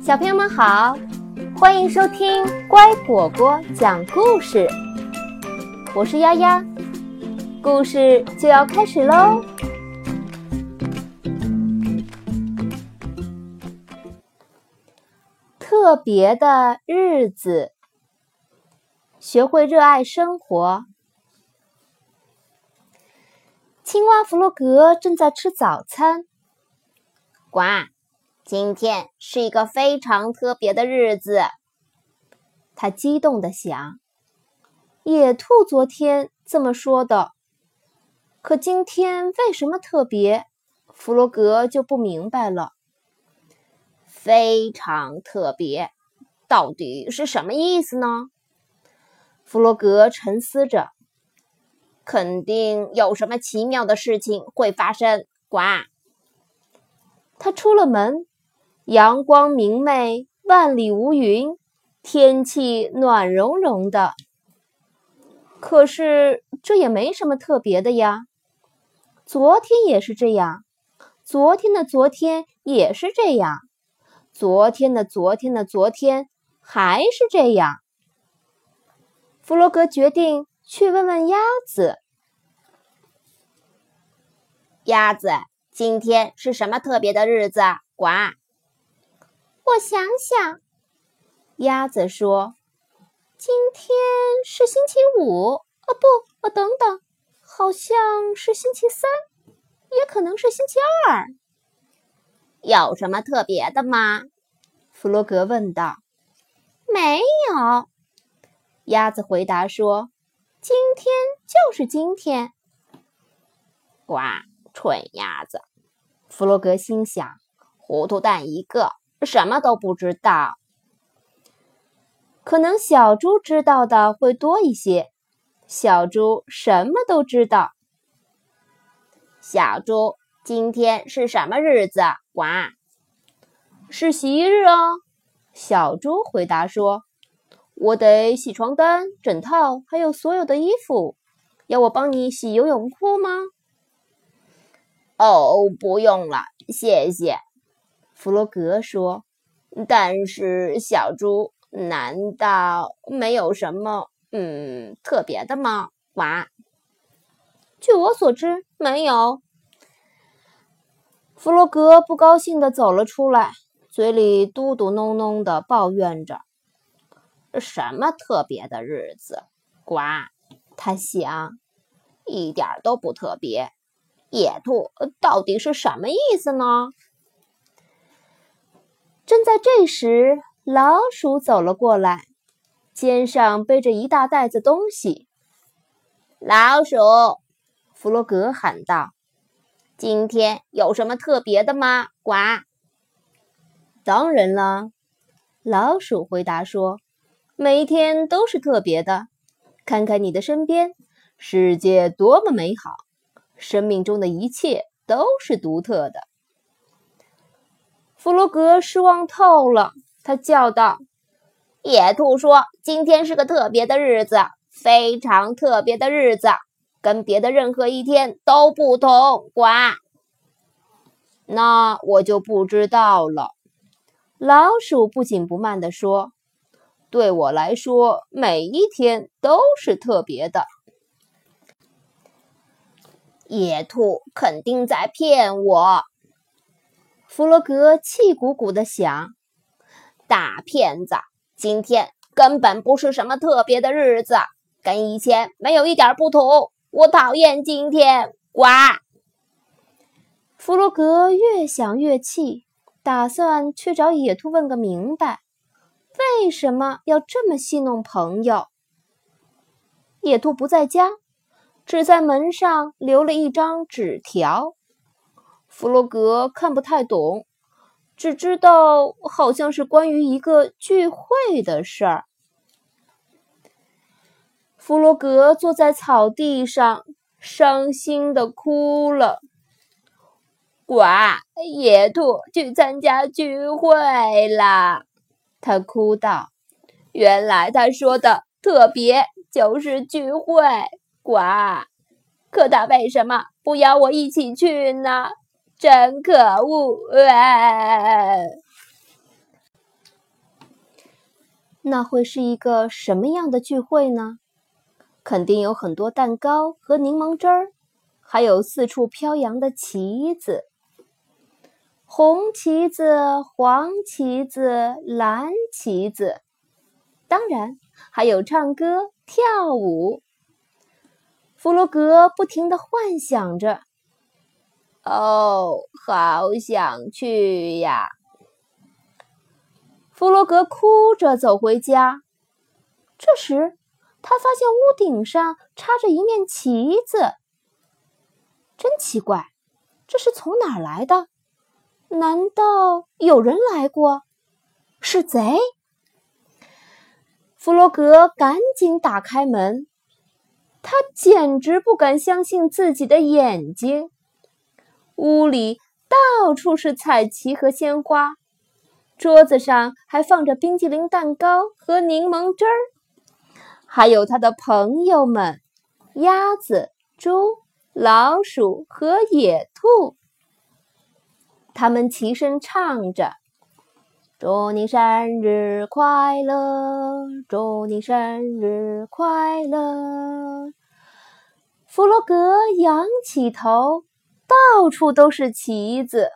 小朋友们好，欢迎收听乖果果讲故事。我是丫丫，故事就要开始喽。特别的日子，学会热爱生活。青蛙弗洛格正在吃早餐。呱，今天是一个非常特别的日子，他激动地想。野兔昨天这么说的，可今天为什么特别？弗洛格就不明白了。非常特别，到底是什么意思呢？弗洛格沉思着。肯定有什么奇妙的事情会发生。呱！他出了门，阳光明媚，万里无云，天气暖融融的。可是这也没什么特别的呀。昨天也是这样，昨天的昨天也是这样，昨天的昨天的昨天还是这样。弗洛格决定。去问问鸭子。鸭子，今天是什么特别的日子？呱！我想想。鸭子说：“今天是星期五。哦，不，哦，等等，好像是星期三，也可能是星期二。有什么特别的吗？”弗洛格问道。“没有。”鸭子回答说。今天就是今天，呱！蠢鸭子，弗洛格心想：糊涂蛋一个，什么都不知道。可能小猪知道的会多一些。小猪什么都知道。小猪，今天是什么日子？呱！是洗衣日哦。小猪回答说。我得洗床单、枕套，还有所有的衣服。要我帮你洗游泳裤吗？哦，不用了，谢谢。弗洛格说。但是小猪，难道没有什么嗯特别的吗？哇！据我所知，没有。弗洛格不高兴的走了出来，嘴里嘟嘟哝哝的抱怨着。什么特别的日子？呱，他想，一点都不特别。野兔到底是什么意思呢？正在这时，老鼠走了过来，肩上背着一大袋子东西。老鼠，弗洛格喊道：“今天有什么特别的吗？”呱，当然了，老鼠回答说。每一天都是特别的。看看你的身边，世界多么美好！生命中的一切都是独特的。弗洛格失望透了，他叫道：“野兔说，今天是个特别的日子，非常特别的日子，跟别的任何一天都不同。”呱，那我就不知道了。老鼠不紧不慢地说。对我来说，每一天都是特别的。野兔肯定在骗我，弗洛格气鼓鼓的想：“大骗子！今天根本不是什么特别的日子，跟以前没有一点不同。我讨厌今天！”呱！弗洛格越想越气，打算去找野兔问个明白。为什么要这么戏弄朋友？野兔不在家，只在门上留了一张纸条。弗洛格看不太懂，只知道好像是关于一个聚会的事儿。弗洛格坐在草地上，伤心的哭了。哇！野兔去参加聚会了。他哭道：“原来他说的特别就是聚会，呱！可他为什么不邀我一起去呢？真可恶！那会是一个什么样的聚会呢？肯定有很多蛋糕和柠檬汁儿，还有四处飘扬的旗子。红旗子、黄旗子、蓝旗子，当然还有唱歌跳舞。弗洛格不停地幻想着：“哦，好想去呀！”弗洛格哭着走回家。这时，他发现屋顶上插着一面旗子。真奇怪，这是从哪儿来的？难道有人来过？是贼？弗洛格赶紧打开门，他简直不敢相信自己的眼睛。屋里到处是彩旗和鲜花，桌子上还放着冰激凌蛋糕和柠檬汁儿，还有他的朋友们——鸭子、猪、老鼠和野兔。他们齐声唱着：“祝你生日快乐，祝你生日快乐。”弗洛格仰起头，到处都是旗子，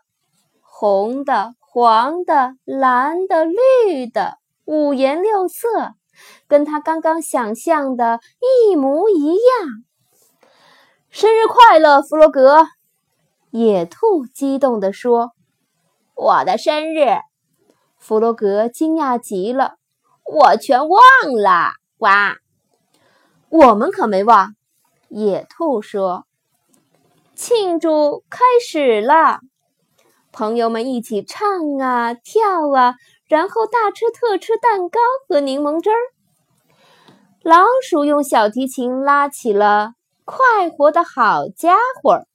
红的、黄的、蓝的、绿的，五颜六色，跟他刚刚想象的一模一样。生日快乐，弗洛格！野兔激动地说：“我的生日！”弗洛格惊讶极了：“我全忘了！”呱，我们可没忘。野兔说：“庆祝开始了！”朋友们一起唱啊跳啊，然后大吃特吃蛋糕和柠檬汁儿。老鼠用小提琴拉起了快活的好家伙。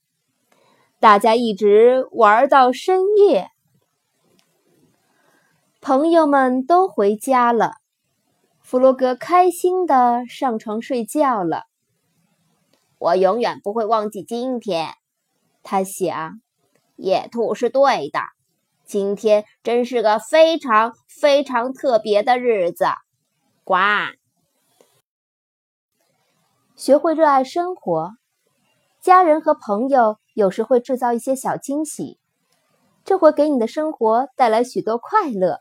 大家一直玩到深夜，朋友们都回家了，弗洛格开心的上床睡觉了。我永远不会忘记今天，他想。野兔是对的，今天真是个非常非常特别的日子。呱！学会热爱生活，家人和朋友。有时会制造一些小惊喜，这会给你的生活带来许多快乐。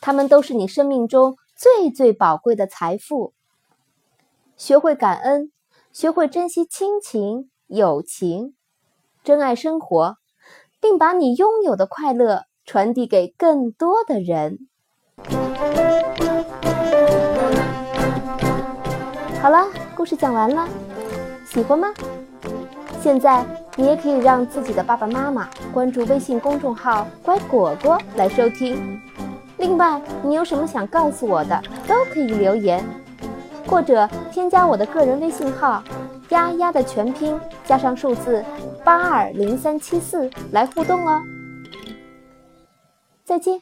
他们都是你生命中最最宝贵的财富。学会感恩，学会珍惜亲情、友情，珍爱生活，并把你拥有的快乐传递给更多的人。好了，故事讲完了，喜欢吗？现在你也可以让自己的爸爸妈妈关注微信公众号“乖果果”来收听。另外，你有什么想告诉我的，都可以留言，或者添加我的个人微信号“丫丫”的全拼加上数字八二零三七四来互动哦。再见。